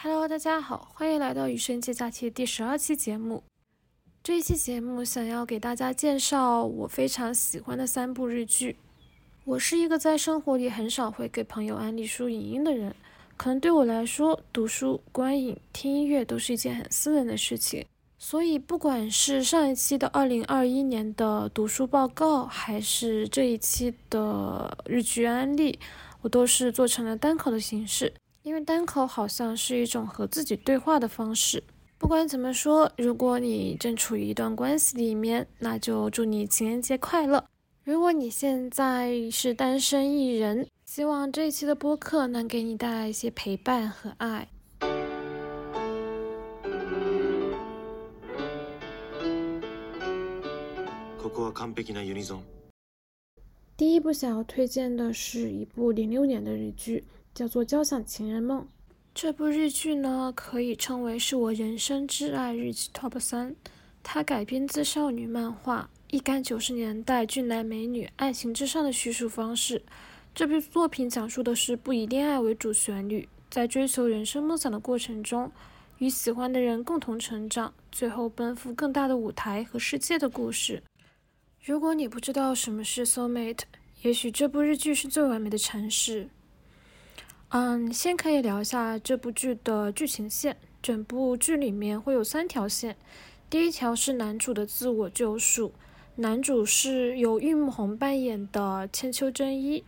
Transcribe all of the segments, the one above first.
Hello，大家好，欢迎来到《羽生节假期》第十二期节目。这一期节目想要给大家介绍我非常喜欢的三部日剧。我是一个在生活里很少会给朋友安利书影音的人，可能对我来说，读书、观影、听音乐都是一件很私人的事情。所以，不管是上一期的二零二一年的读书报告，还是这一期的日剧安利，我都是做成了单口的形式。因为单口好像是一种和自己对话的方式。不管怎么说，如果你正处于一段关系里面，那就祝你情人节快乐。如果你现在是单身一人，希望这一期的播客能给你带来一些陪伴和爱。第一部想要推荐的是一部零六年的日剧。叫做《交响情人梦》这部日剧呢，可以称为是我人生挚爱日剧 TOP 三。它改编自少女漫画，一干九十年代俊男美女爱情至上的叙述方式。这部作品讲述的是不以恋爱为主旋律，在追求人生梦想的过程中，与喜欢的人共同成长，最后奔赴更大的舞台和世界的故事。如果你不知道什么是 soul mate，也许这部日剧是最完美的阐释。嗯，先可以聊一下这部剧的剧情线。整部剧里面会有三条线，第一条是男主的自我救赎。男主是由玉木宏扮演的千秋真一，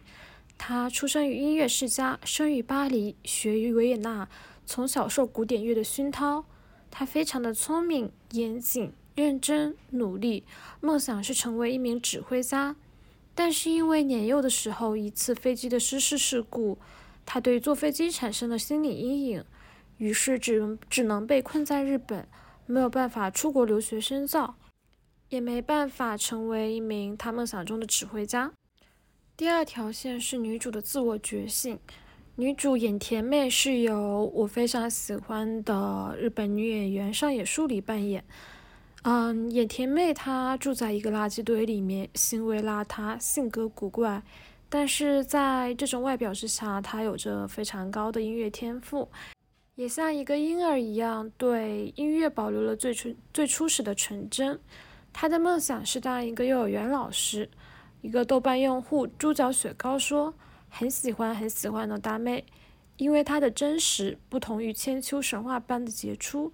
他出生于音乐世家，生于巴黎，学于维也纳，从小受古典乐的熏陶。他非常的聪明、严谨、认真、努力，梦想是成为一名指挥家。但是因为年幼的时候一次飞机的失事事故。他对坐飞机产生了心理阴影，于是只能只能被困在日本，没有办法出国留学深造，也没办法成为一名他梦想中的指挥家。第二条线是女主的自我觉醒，女主演甜妹是由我非常喜欢的日本女演员上野树里扮演。嗯，演田妹她住在一个垃圾堆里面，行为邋遢，性格古怪。但是在这种外表之下，他有着非常高的音乐天赋，也像一个婴儿一样对音乐保留了最初最初始的纯真。他的梦想是当一个幼儿园老师。一个豆瓣用户猪脚雪糕说：“很喜欢很喜欢的大妹，因为她的真实不同于千秋神话般的杰出。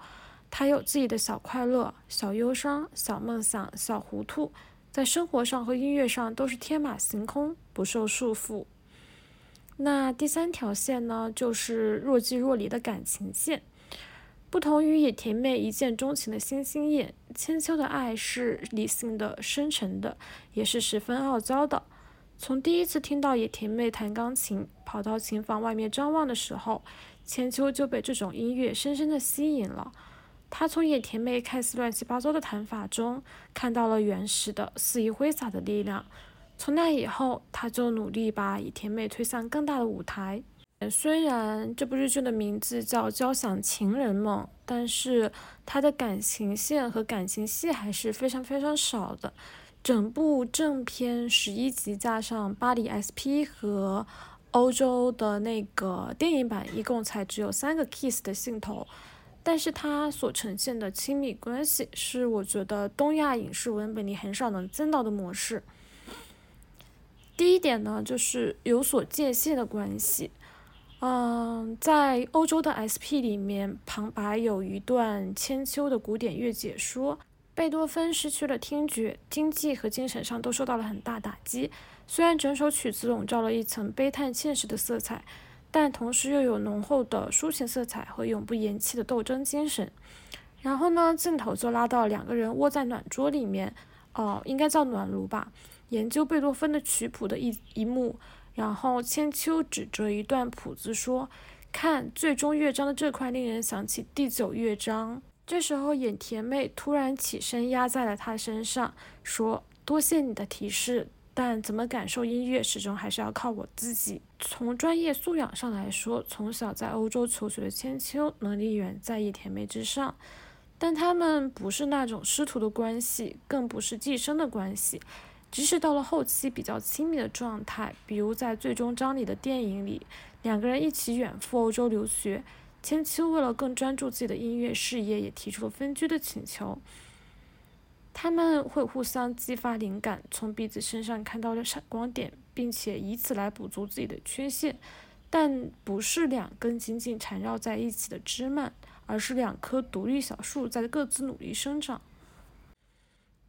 她有自己的小快乐、小忧伤、小梦想、小糊涂。”在生活上和音乐上都是天马行空，不受束缚。那第三条线呢，就是若即若离的感情线。不同于野田妹一见钟情的星星眼，千秋的爱是理性的、深沉的，也是十分傲娇的。从第一次听到野田妹弹钢琴，跑到琴房外面张望的时候，千秋就被这种音乐深深的吸引了。他从野田妹看似乱七八糟的弹法中，看到了原始的肆意挥洒的力量。从那以后，他就努力把野田妹推向更大的舞台。虽然这部日剧的名字叫《交响情人梦》，但是它的感情线和感情戏还是非常非常少的。整部正片十一集加上巴黎 SP 和欧洲的那个电影版，一共才只有三个 kiss 的镜头。但是它所呈现的亲密关系是我觉得东亚影视文本里很少能见到的模式。第一点呢，就是有所界限的关系。嗯，在欧洲的 SP 里面，旁白有一段千秋的古典乐解说。贝多芬失去了听觉，经济和精神上都受到了很大打击。虽然整首曲子笼罩了一层悲叹现实的色彩。但同时又有浓厚的抒情色彩和永不言弃的斗争精神。然后呢，镜头就拉到两个人窝在暖桌里面，哦，应该叫暖炉吧，研究贝多芬的曲谱的一一幕。然后千秋指着一段谱子说：“看，最终乐章的这块令人想起第九乐章。”这时候，眼甜妹突然起身压在了他身上，说：“多谢你的提示。”但怎么感受音乐，始终还是要靠我自己。从专业素养上来说，从小在欧洲求学的千秋能力远在野田妹之上，但他们不是那种师徒的关系，更不是寄生的关系。即使到了后期比较亲密的状态，比如在最终章里的电影里，两个人一起远赴欧洲留学，千秋为了更专注自己的音乐事业，也提出了分居的请求。他们会互相激发灵感，从彼此身上看到了闪光点，并且以此来补足自己的缺陷，但不是两根紧紧缠绕在一起的枝蔓，而是两棵独立小树在各自努力生长。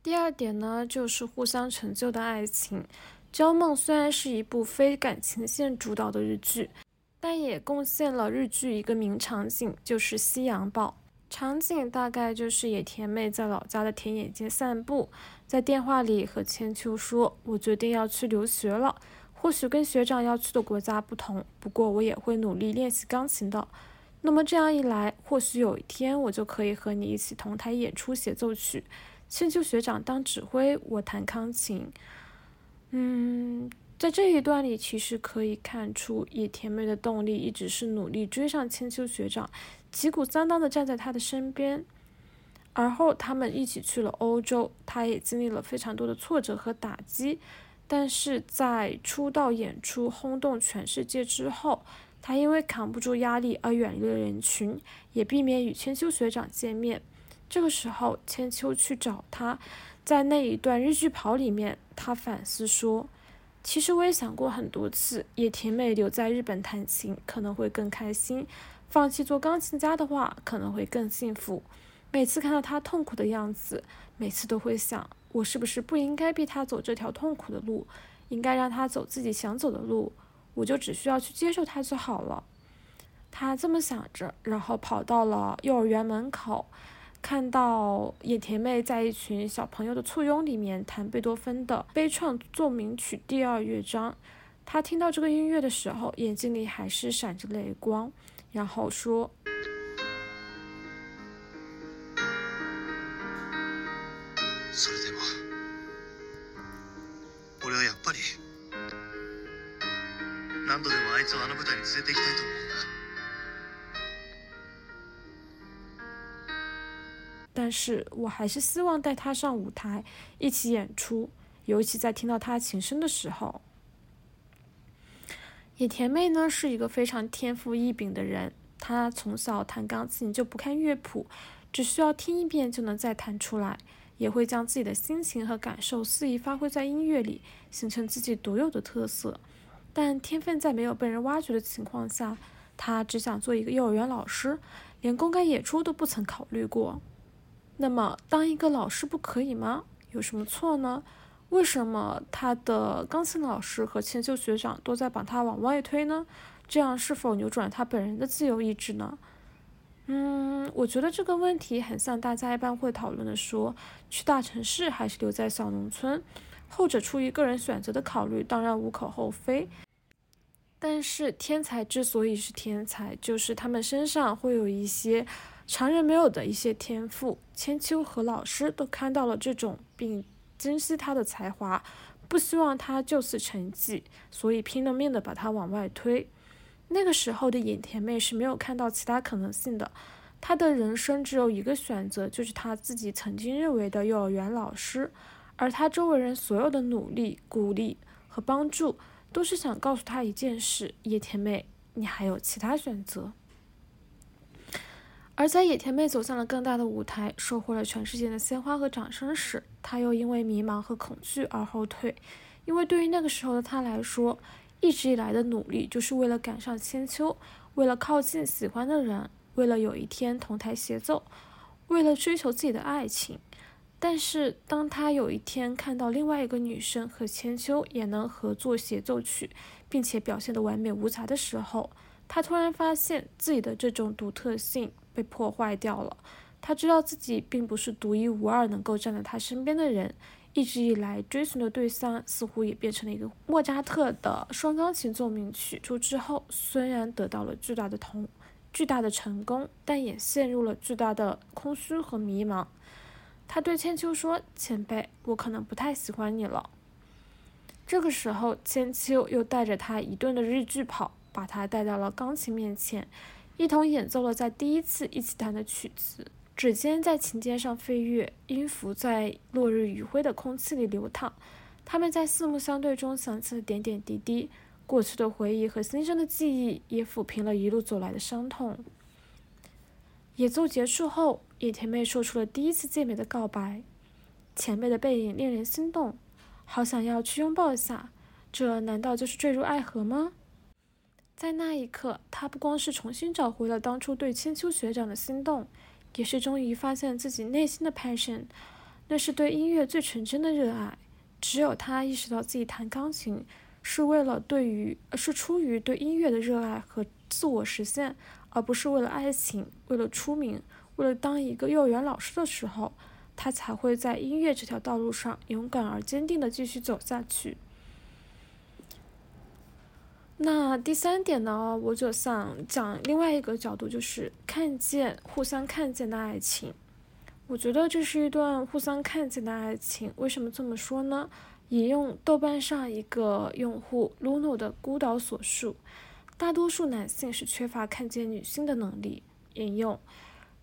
第二点呢，就是互相成就的爱情。《娇梦》虽然是一部非感情线主导的日剧，但也贡献了日剧一个名场景，就是夕阳报。场景大概就是野田妹在老家的田野间散步，在电话里和千秋说：“我决定要去留学了，或许跟学长要去的国家不同，不过我也会努力练习钢琴的。那么这样一来，或许有一天我就可以和你一起同台演出协奏曲，千秋学长当指挥，我弹钢琴。”嗯，在这一段里，其实可以看出野田妹的动力一直是努力追上千秋学长。旗鼓相当的站在他的身边，而后他们一起去了欧洲，他也经历了非常多的挫折和打击，但是在出道演出轰动全世界之后，他因为扛不住压力而远离了人群，也避免与千秋学长见面。这个时候，千秋去找他，在那一段日剧跑里面，他反思说：“其实我也想过很多次，野田美留在日本弹琴可能会更开心。”放弃做钢琴家的话，可能会更幸福。每次看到他痛苦的样子，每次都会想：我是不是不应该逼他走这条痛苦的路，应该让他走自己想走的路？我就只需要去接受他就好了。他这么想着，然后跑到了幼儿园门口，看到野田妹在一群小朋友的簇拥里面弹贝多芬的《悲怆奏鸣曲》第二乐章。她听到这个音乐的时候，眼睛里还是闪着泪光。然后说：“但是我还是希望带他上舞台，一起演出。尤其在听到他琴声的时候。”野田妹呢是一个非常天赋异禀的人，她从小弹钢琴就不看乐谱，只需要听一遍就能再弹出来，也会将自己的心情和感受肆意发挥在音乐里，形成自己独有的特色。但天分在没有被人挖掘的情况下，她只想做一个幼儿园老师，连公开演出都不曾考虑过。那么，当一个老师不可以吗？有什么错呢？为什么他的钢琴老师和千秋学长都在把他往外推呢？这样是否扭转了他本人的自由意志呢？嗯，我觉得这个问题很像大家一般会讨论的说，去大城市还是留在小农村，后者出于个人选择的考虑，当然无可厚非。但是天才之所以是天才，就是他们身上会有一些常人没有的一些天赋。千秋和老师都看到了这种，并。珍惜他的才华，不希望他就此沉寂，所以拼了命的把他往外推。那个时候的野田妹是没有看到其他可能性的，她的人生只有一个选择，就是她自己曾经认为的幼儿园老师。而她周围人所有的努力、鼓励和帮助，都是想告诉她一件事：野田妹，你还有其他选择。而在野田妹走向了更大的舞台，收获了全世界的鲜花和掌声时，她又因为迷茫和恐惧而后退。因为对于那个时候的她来说，一直以来的努力就是为了赶上千秋，为了靠近喜欢的人，为了有一天同台协奏，为了追求自己的爱情。但是，当她有一天看到另外一个女生和千秋也能合作协奏曲，并且表现得完美无瑕的时候，她突然发现自己的这种独特性。被破坏掉了。他知道自己并不是独一无二能够站在他身边的人，一直以来追寻的对象似乎也变成了一个莫扎特的双钢琴奏鸣曲。出之后，虽然得到了巨大的同巨大的成功，但也陷入了巨大的空虚和迷茫。他对千秋说：“前辈，我可能不太喜欢你了。”这个时候，千秋又带着他一顿的日剧跑，把他带到了钢琴面前。一同演奏了在第一次一起弹的曲子，指尖在琴键上飞跃，音符在落日余晖的空气里流淌。他们在四目相对中想起了点点滴滴，过去的回忆和新生的记忆也抚平了一路走来的伤痛。演奏结束后，野田妹说出了第一次见面的告白。前辈的背影令人心动，好想要去拥抱一下。这难道就是坠入爱河吗？在那一刻，他不光是重新找回了当初对千秋学长的心动，也是终于发现自己内心的 passion，那是对音乐最纯真的热爱。只有他意识到自己弹钢琴是为了对于，是出于对音乐的热爱和自我实现，而不是为了爱情、为了出名、为了当一个幼儿园老师的时候，他才会在音乐这条道路上勇敢而坚定地继续走下去。那第三点呢，我就想讲另外一个角度，就是看见互相看见的爱情。我觉得这是一段互相看见的爱情。为什么这么说呢？引用豆瓣上一个用户 Luno 的孤岛所述：大多数男性是缺乏看见女性的能力。引用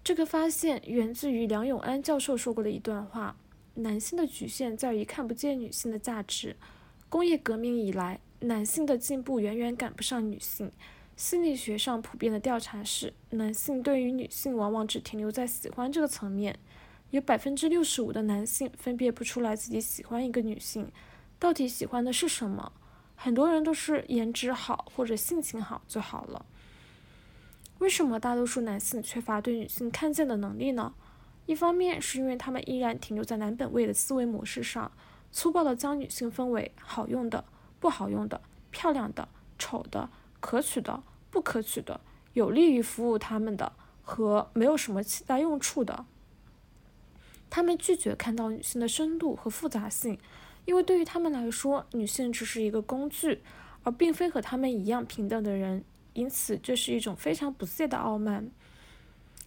这个发现源自于梁永安教授说过的一段话：男性的局限在于看不见女性的价值。工业革命以来。男性的进步远远赶不上女性。心理学上普遍的调查是，男性对于女性往往只停留在喜欢这个层面。有百分之六十五的男性分辨不出来自己喜欢一个女性，到底喜欢的是什么。很多人都是颜值好或者性情好就好了。为什么大多数男性缺乏对女性看见的能力呢？一方面是因为他们依然停留在男本位的思维模式上，粗暴地将女性分为好用的。不好用的、漂亮的、丑的、可取的、不可取的、有利于服务他们的和没有什么其他用处的。他们拒绝看到女性的深度和复杂性，因为对于他们来说，女性只是一个工具，而并非和他们一样平等的人。因此，这是一种非常不屑的傲慢。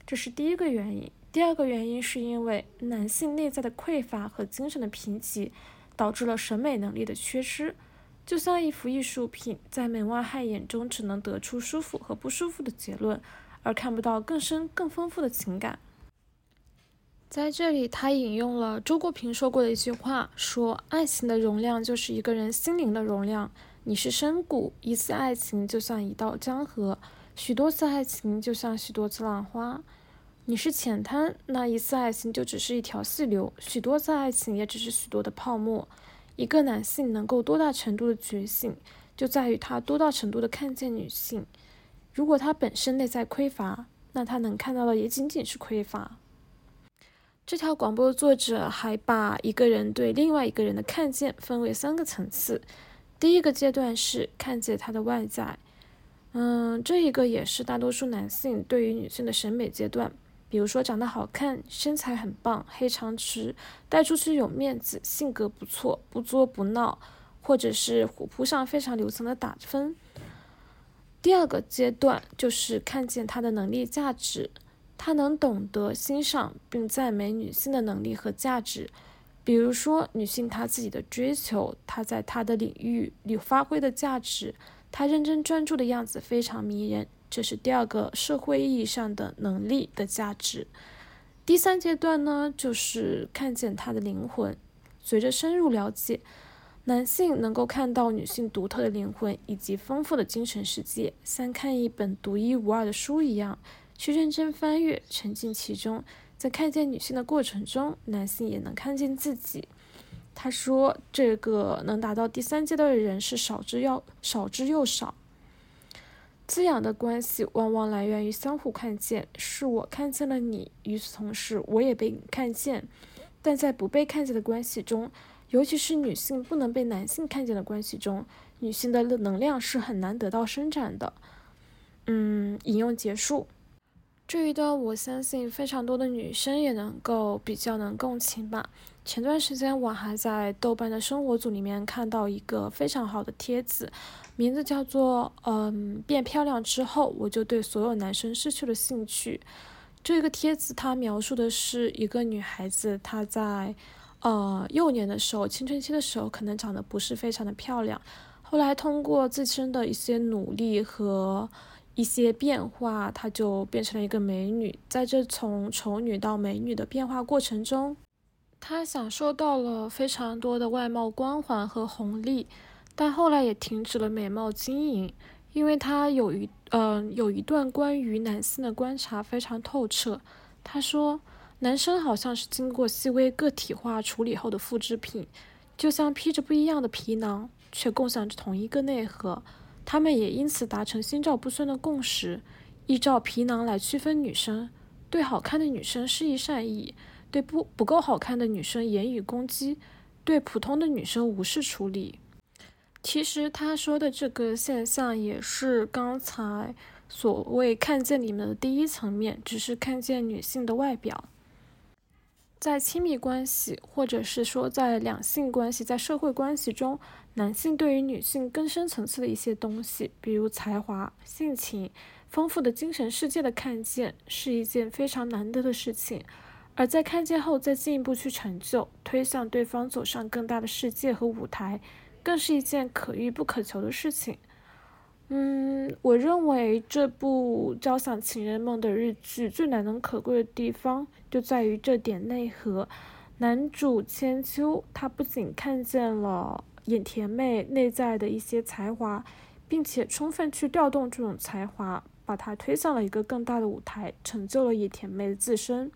这是第一个原因。第二个原因是因为男性内在的匮乏和精神的贫瘠，导致了审美能力的缺失。就像一幅艺术品，在门外汉眼中只能得出舒服和不舒服的结论，而看不到更深、更丰富的情感。在这里，他引用了周国平说过的一句话，说：“爱情的容量就是一个人心灵的容量。你是深谷，一次爱情就像一道江河；许多次爱情就像许多次浪花。你是浅滩，那一次爱情就只是一条细流；许多次爱情也只是许多的泡沫。”一个男性能够多大程度的觉醒，就在于他多大程度的看见女性。如果他本身内在匮乏，那他能看到的也仅仅是匮乏。这条广播作者还把一个人对另外一个人的看见分为三个层次。第一个阶段是看见他的外在，嗯，这一个也是大多数男性对于女性的审美阶段。比如说长得好看，身材很棒，黑长直，带出去有面子，性格不错，不作不闹，或者是虎扑上非常流行的打分。第二个阶段就是看见他的能力价值，他能懂得欣赏并赞美女性的能力和价值。比如说女性她自己的追求，她在她的领域里发挥的价值，她认真专注的样子非常迷人。这是第二个社会意义上的能力的价值。第三阶段呢，就是看见他的灵魂。随着深入了解，男性能够看到女性独特的灵魂以及丰富的精神世界，像看一本独一无二的书一样，去认真翻阅，沉浸其中。在看见女性的过程中，男性也能看见自己。他说：“这个能达到第三阶段的人是少之又少之又少。”滋养的关系往往来源于相互看见，是我看见了你，与此同时我也被你看见。但在不被看见的关系中，尤其是女性不能被男性看见的关系中，女性的能量是很难得到伸展的。嗯，引用结束。这一段我相信非常多的女生也能够比较能共情吧。前段时间我还在豆瓣的生活组里面看到一个非常好的帖子。名字叫做“嗯，变漂亮之后，我就对所有男生失去了兴趣。”这个帖子它描述的是一个女孩子，她在呃幼年的时候，青春期的时候，可能长得不是非常的漂亮。后来通过自身的一些努力和一些变化，她就变成了一个美女。在这从丑女到美女的变化过程中，她享受到了非常多的外貌光环和红利。但后来也停止了美貌经营，因为他有一嗯有一段关于男性的观察非常透彻。他说，男生好像是经过细微个体化处理后的复制品，就像披着不一样的皮囊，却共享着同一个内核。他们也因此达成心照不宣的共识，依照皮囊来区分女生，对好看的女生施以善意，对不不够好看的女生言语攻击。对普通的女生无视处理，其实他说的这个现象也是刚才所谓看见里面的第一层面，只是看见女性的外表。在亲密关系，或者是说在两性关系、在社会关系中，男性对于女性更深层次的一些东西，比如才华、性情、丰富的精神世界的看见，是一件非常难得的事情。而在看见后，再进一步去成就，推向对方走上更大的世界和舞台，更是一件可遇不可求的事情。嗯，我认为这部《交响情人梦》的日剧最难能可贵的地方，就在于这点内核。男主千秋，他不仅看见了眼田妹内在的一些才华，并且充分去调动这种才华，把她推向了一个更大的舞台，成就了野田妹的自身。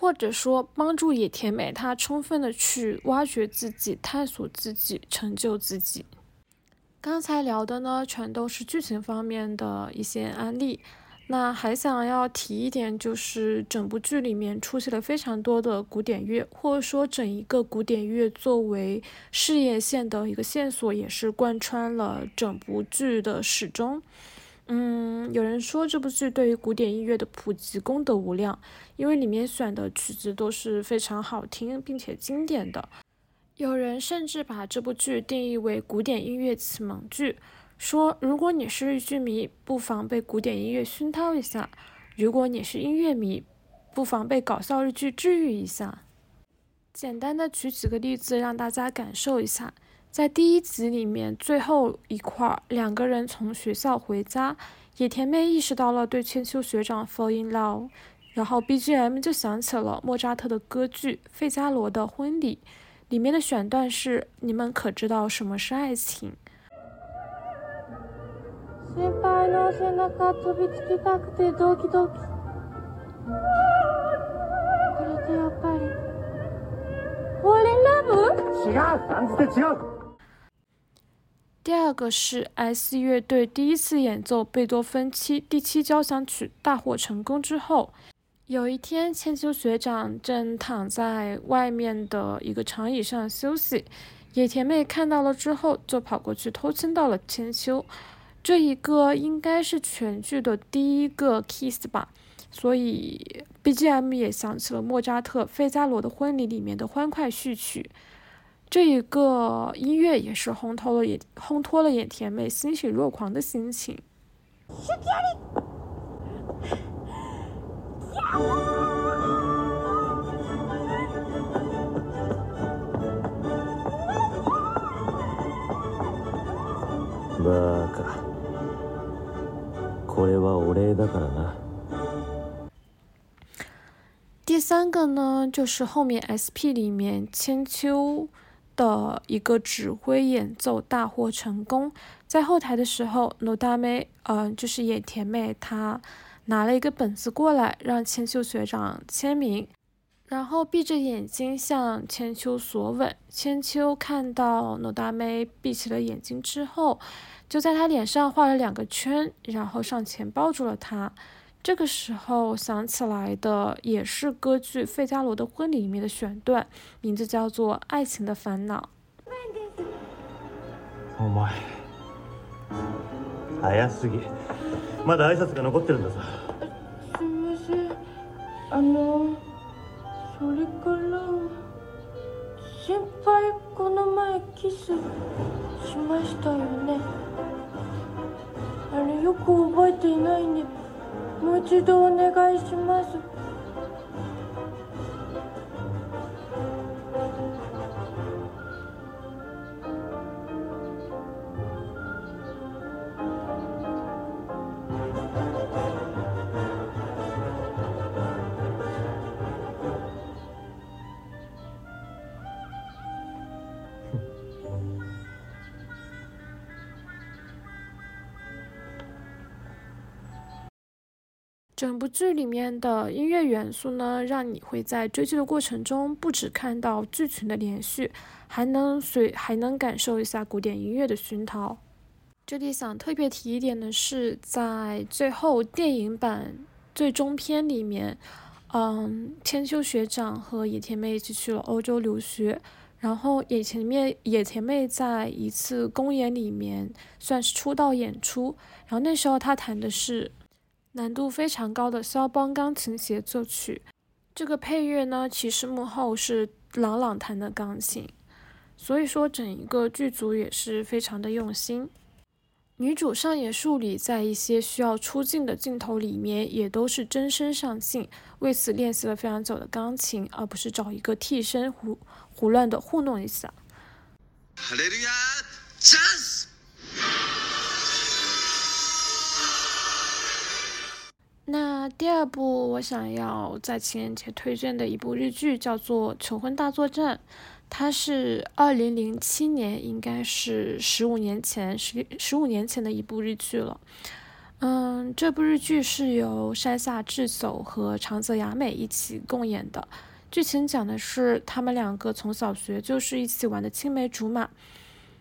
或者说，帮助野田美她充分的去挖掘自己、探索自己、成就自己。刚才聊的呢，全都是剧情方面的一些案例。那还想要提一点，就是整部剧里面出现了非常多的古典乐，或者说整一个古典乐作为事业线的一个线索，也是贯穿了整部剧的始终。嗯，有人说这部剧对于古典音乐的普及功德无量，因为里面选的曲子都是非常好听并且经典的。有人甚至把这部剧定义为古典音乐启蒙剧，说如果你是日剧迷，不妨被古典音乐熏陶一下；如果你是音乐迷，不妨被搞笑日剧治愈一下。简单的举几个例子让大家感受一下。在第一集里面最后一块，两个人从学校回家，野田妹意识到了对千秋学长 fall in love，然后 BGM 就响起了莫扎特的歌剧《费加罗的婚礼》，里面的选段是：你们可知道什么是爱情？第二个是 S 乐队第一次演奏贝多芬七第七交响曲大获成功之后，有一天千秋学长正躺在外面的一个长椅上休息，野田妹看到了之后就跑过去偷亲到了千秋，这一个应该是全剧的第一个 kiss 吧，所以 BGM 也响起了莫扎特《费加罗的婚礼》里面的欢快序曲。这一个音乐也是烘托了野烘托了野田美欣喜若狂的心情。バカ。これはお礼だからな。第三个呢，就是后面 SP 里面千秋。 的一个指挥演奏大获成功，在后台的时候，罗大妹，嗯，就是野田妹，她拿了一个本子过来，让千秋学长签名，然后闭着眼睛向千秋索吻。千秋看到罗大妹闭起了眼睛之后，就在她脸上画了两个圈，然后上前抱住了她。这个时候想起来的也是歌剧《费加罗的婚礼》里面的选段，名字叫做《爱情的烦恼》。お前、早すぎ。まだ挨拶が残ってるんだぞ。すみません。あの、それから先輩この前キスしましたよね。あれよく覚えていないんで。 もう一度お願いします。整部剧里面的音乐元素呢，让你会在追剧的过程中，不只看到剧情的连续，还能随还能感受一下古典音乐的熏陶。这里想特别提一点的是，在最后电影版最终篇里面，嗯，千秋学长和野田妹一起去了欧洲留学，然后野田妹野田妹在一次公演里面算是出道演出，然后那时候她弹的是。难度非常高的肖邦钢琴协奏曲，这个配乐呢，其实幕后是朗朗弹的钢琴，所以说整一个剧组也是非常的用心。女主上野树里在一些需要出镜的镜头里面，也都是真身上镜，为此练习了非常久的钢琴，而不是找一个替身胡胡乱的糊弄一下。哈利亚。那第二部我想要在情人节推荐的一部日剧叫做《求婚大作战》，它是二零零七年，应该是十五年前十十五年前的一部日剧了。嗯，这部日剧是由山下智久和长泽雅美一起共演的，剧情讲的是他们两个从小学就是一起玩的青梅竹马。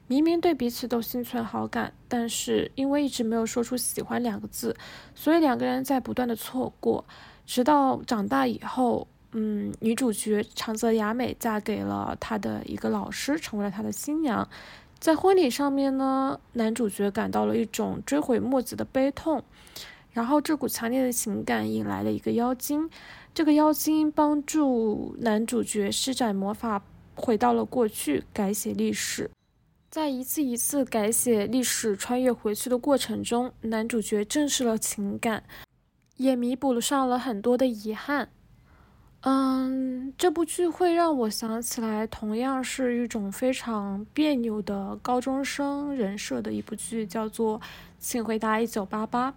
明明对彼此都心存好感，但是因为一直没有说出喜欢两个字，所以两个人在不断的错过，直到长大以后，嗯，女主角长泽雅美嫁给了她的一个老师，成为了他的新娘。在婚礼上面呢，男主角感到了一种追悔莫及的悲痛，然后这股强烈的情感引来了一个妖精，这个妖精帮助男主角施展魔法，回到了过去，改写历史。在一次一次改写历史、穿越回去的过程中，男主角正视了情感，也弥补了上了很多的遗憾。嗯，这部剧会让我想起来，同样是一种非常别扭的高中生人设的一部剧，叫做《请回答一九八八》。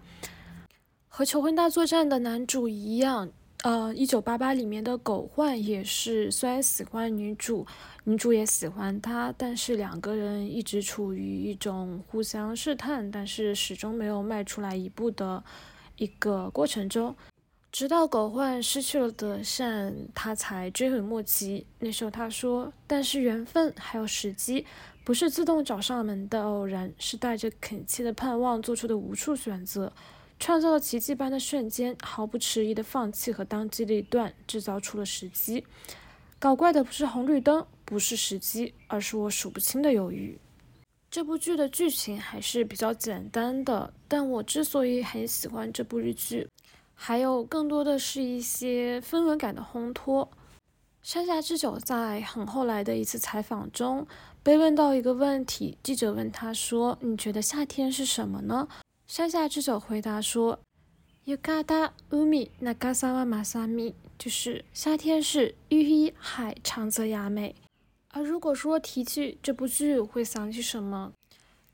和《求婚大作战》的男主一样。呃，一九八八里面的狗焕也是，虽然喜欢女主，女主也喜欢他，但是两个人一直处于一种互相试探，但是始终没有迈出来一步的一个过程中。直到狗焕失去了德善，他才追悔莫及。那时候他说：“但是缘分还有时机，不是自动找上门的偶然，是带着恳切的盼望做出的无数选择。”创造了奇迹般的瞬间，毫不迟疑的放弃和当机立断，制造出了时机。搞怪的不是红绿灯，不是时机，而是我数不清的犹豫。这部剧的剧情还是比较简单的，但我之所以很喜欢这部日剧，还有更多的是一些氛围感的烘托。山下智久在很后来的一次采访中被问到一个问题，记者问他说：“你觉得夏天是什么呢？”山下智久回答说：“Yukata umi nagasawa masami，就是夏天是玉一海长泽雅美。而如果说提起这部剧，会想起什么？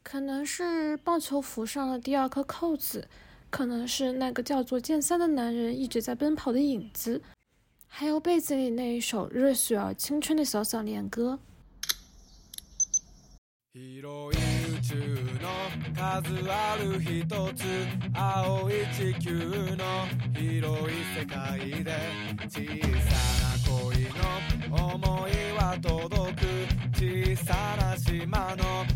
可能是棒球服上的第二颗扣子，可能是那个叫做剑三的男人一直在奔跑的影子，还有被子里那一首热血而青春的小小恋歌。”広い宇宙の数ある一つ青い地球の広い世界で小さな恋の思いは届く小さな島の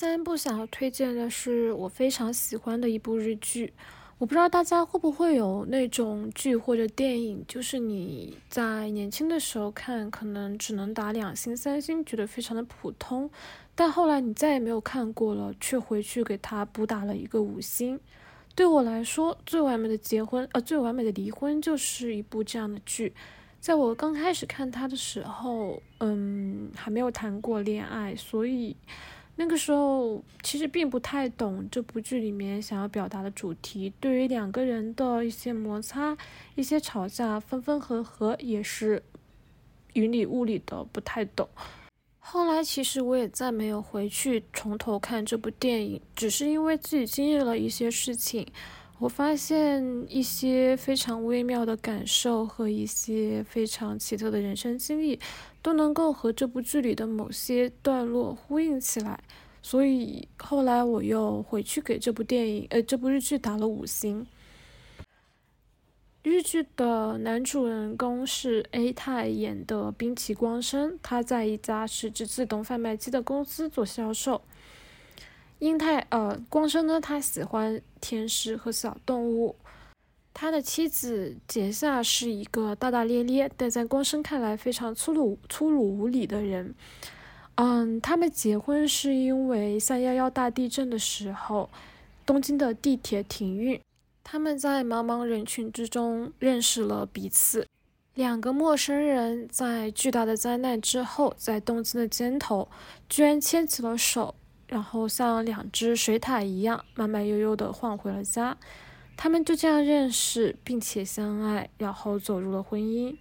三部想要推荐的是我非常喜欢的一部日剧，我不知道大家会不会有那种剧或者电影，就是你在年轻的时候看，可能只能打两星、三星，觉得非常的普通，但后来你再也没有看过了，却回去给他补打了一个五星。对我来说，最完美的结婚，呃，最完美的离婚，就是一部这样的剧。在我刚开始看他的时候，嗯，还没有谈过恋爱，所以。那个时候其实并不太懂这部剧里面想要表达的主题，对于两个人的一些摩擦、一些吵架、分分合合，也是云里雾里的不太懂。后来其实我也再没有回去从头看这部电影，只是因为自己经历了一些事情，我发现一些非常微妙的感受和一些非常奇特的人生经历，都能够和这部剧里的某些段落呼应起来。所以后来我又回去给这部电影，呃，这部日剧打了五星。日剧的男主人公是 A 太演的滨崎光生，他在一家实质自动贩卖机的公司做销售。英太，呃，光生呢，他喜欢甜食和小动物。他的妻子杰夏是一个大大咧咧，但在光生看来非常粗鲁、粗鲁无礼的人。嗯，他们结婚是因为三幺幺大地震的时候，东京的地铁停运，他们在茫茫人群之中认识了彼此。两个陌生人在巨大的灾难之后，在东京的街头居然牵起了手，然后像两只水獭一样慢慢悠悠地晃回了家。他们就这样认识并且相爱，然后走入了婚姻，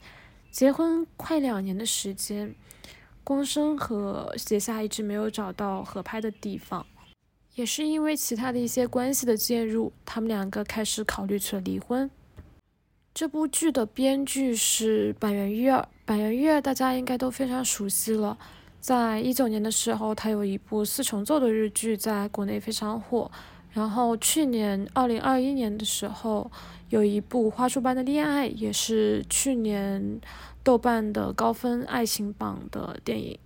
结婚快两年的时间。光生和杰夏一直没有找到合拍的地方，也是因为其他的一些关系的介入，他们两个开始考虑起了离婚。这部剧的编剧是板垣育二，板垣育二大家应该都非常熟悉了，在一九年的时候，他有一部四重奏的日剧在国内非常火，然后去年二零二一年的时候，有一部花束般的恋爱，也是去年。豆瓣的高分爱情榜的电影，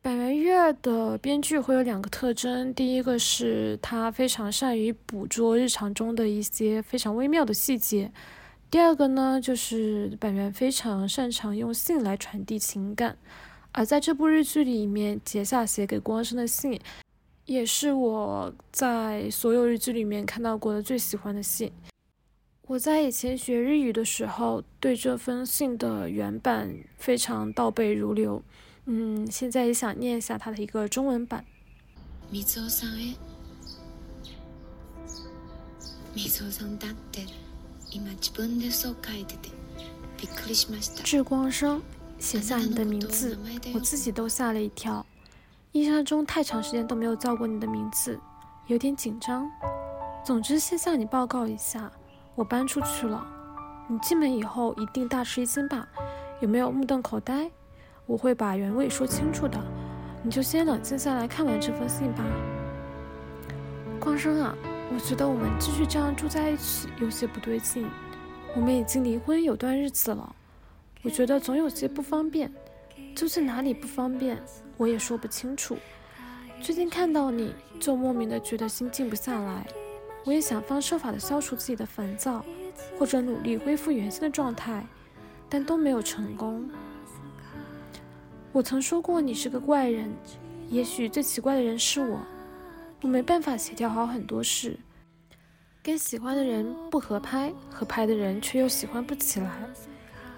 板垣月的编剧会有两个特征，第一个是他非常善于捕捉日常中的一些非常微妙的细节，第二个呢就是板垣非常擅长用信来传递情感，而在这部日剧里面，结下写给光生的信，也是我在所有日剧里面看到过的最喜欢的信。我在以前学日语的时候，对这封信的原版非常倒背如流。嗯，现在也想念一下它的一个中文版。みずおさんへ。みずおさんだって今自分でそう書いててびっくりしました。志光生，写下你的名字，我自己都吓了一跳。 印象中太长时间都没有叫过你的名字，有点紧张。总之，先向你报告一下。我搬出去了，你进门以后一定大吃一惊吧？有没有目瞪口呆？我会把原委说清楚的，你就先冷静下来看完这封信吧。光生啊，我觉得我们继续这样住在一起有些不对劲。我们已经离婚有段日子了，我觉得总有些不方便，究竟哪里不方便，我也说不清楚。最近看到你就莫名的觉得心静不下来。我也想方设法的消除自己的烦躁，或者努力恢复原先的状态，但都没有成功。我曾说过你是个怪人，也许最奇怪的人是我。我没办法协调好很多事，跟喜欢的人不合拍，合拍的人却又喜欢不起来。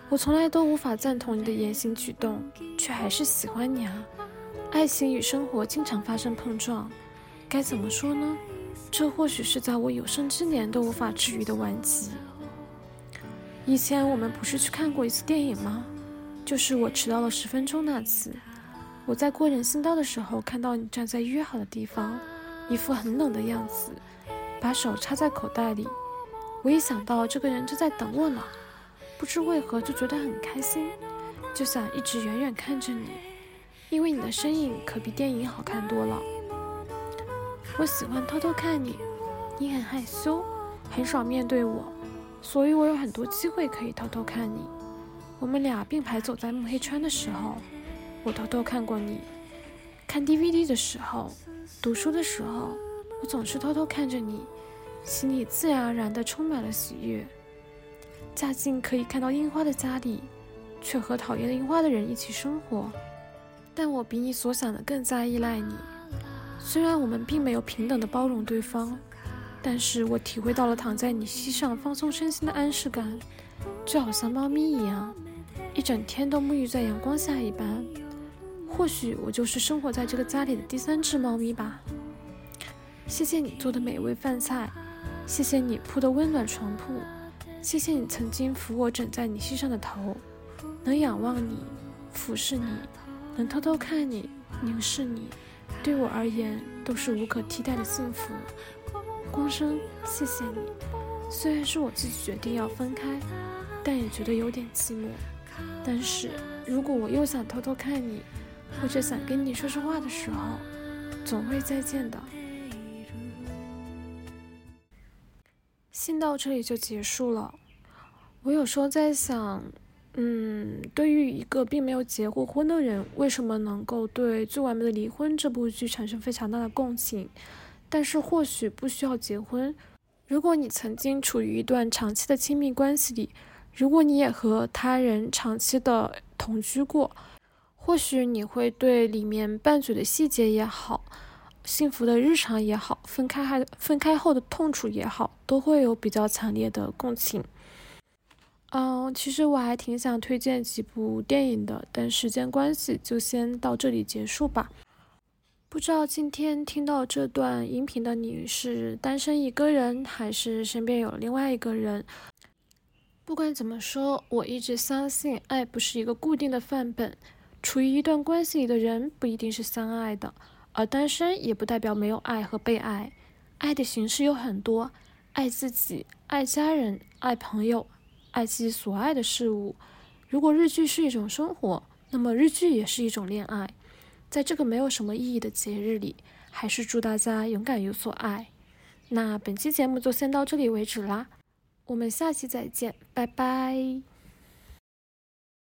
我从来都无法赞同你的言行举动，却还是喜欢你啊！爱情与生活经常发生碰撞，该怎么说呢？这或许是在我有生之年都无法治愈的顽疾。以前我们不是去看过一次电影吗？就是我迟到了十分钟那次。我在过人行道的时候，看到你站在约好的地方，一副很冷的样子，把手插在口袋里。我一想到这个人正在等我呢，不知为何就觉得很开心，就想一直远远看着你，因为你的身影可比电影好看多了。我喜欢偷偷看你，你很害羞，很少面对我，所以我有很多机会可以偷偷看你。我们俩并排走在木黑川的时候，我偷偷看过你；看 DVD 的时候，读书的时候，我总是偷偷看着你，心里自然而然地充满了喜悦。嫁进可以看到樱花的家里，却和讨厌樱花的人一起生活，但我比你所想的更加依赖你。虽然我们并没有平等的包容对方，但是我体会到了躺在你膝上放松身心的安适感，就好像猫咪一样，一整天都沐浴在阳光下一般。或许我就是生活在这个家里的第三只猫咪吧。谢谢你做的美味饭菜，谢谢你铺的温暖床铺，谢谢你曾经扶我枕在你膝上的头，能仰望你，俯视你，能偷偷看你、凝视你，对我而言都是无可替代的幸福。光生，谢谢你。虽然是我自己决定要分开，但也觉得有点寂寞。但是如果我又想偷偷看你，或者想跟你说说话的时候，总会再见的。信到这里就结束了。我有时候在想。嗯，对于一个并没有结过婚的人，为什么能够对《最完美的离婚》这部剧产生非常大的共情？但是或许不需要结婚。如果你曾经处于一段长期的亲密关系里，如果你也和他人长期的同居过，或许你会对里面拌嘴的细节也好，幸福的日常也好，分开还分开后的痛楚也好，都会有比较强烈的共情。嗯，其实我还挺想推荐几部电影的，但时间关系就先到这里结束吧。不知道今天听到这段音频的你是单身一个人，还是身边有另外一个人？不管怎么说，我一直相信爱不是一个固定的范本。处于一段关系里的人不一定是相爱的，而单身也不代表没有爱和被爱。爱的形式有很多，爱自己，爱家人，爱朋友。爱自己所爱的事物。如果日剧是一种生活，那么日剧也是一种恋爱。在这个没有什么意义的节日里，还是祝大家勇敢有所爱。那本期节目就先到这里为止啦，我们下期再见，拜拜。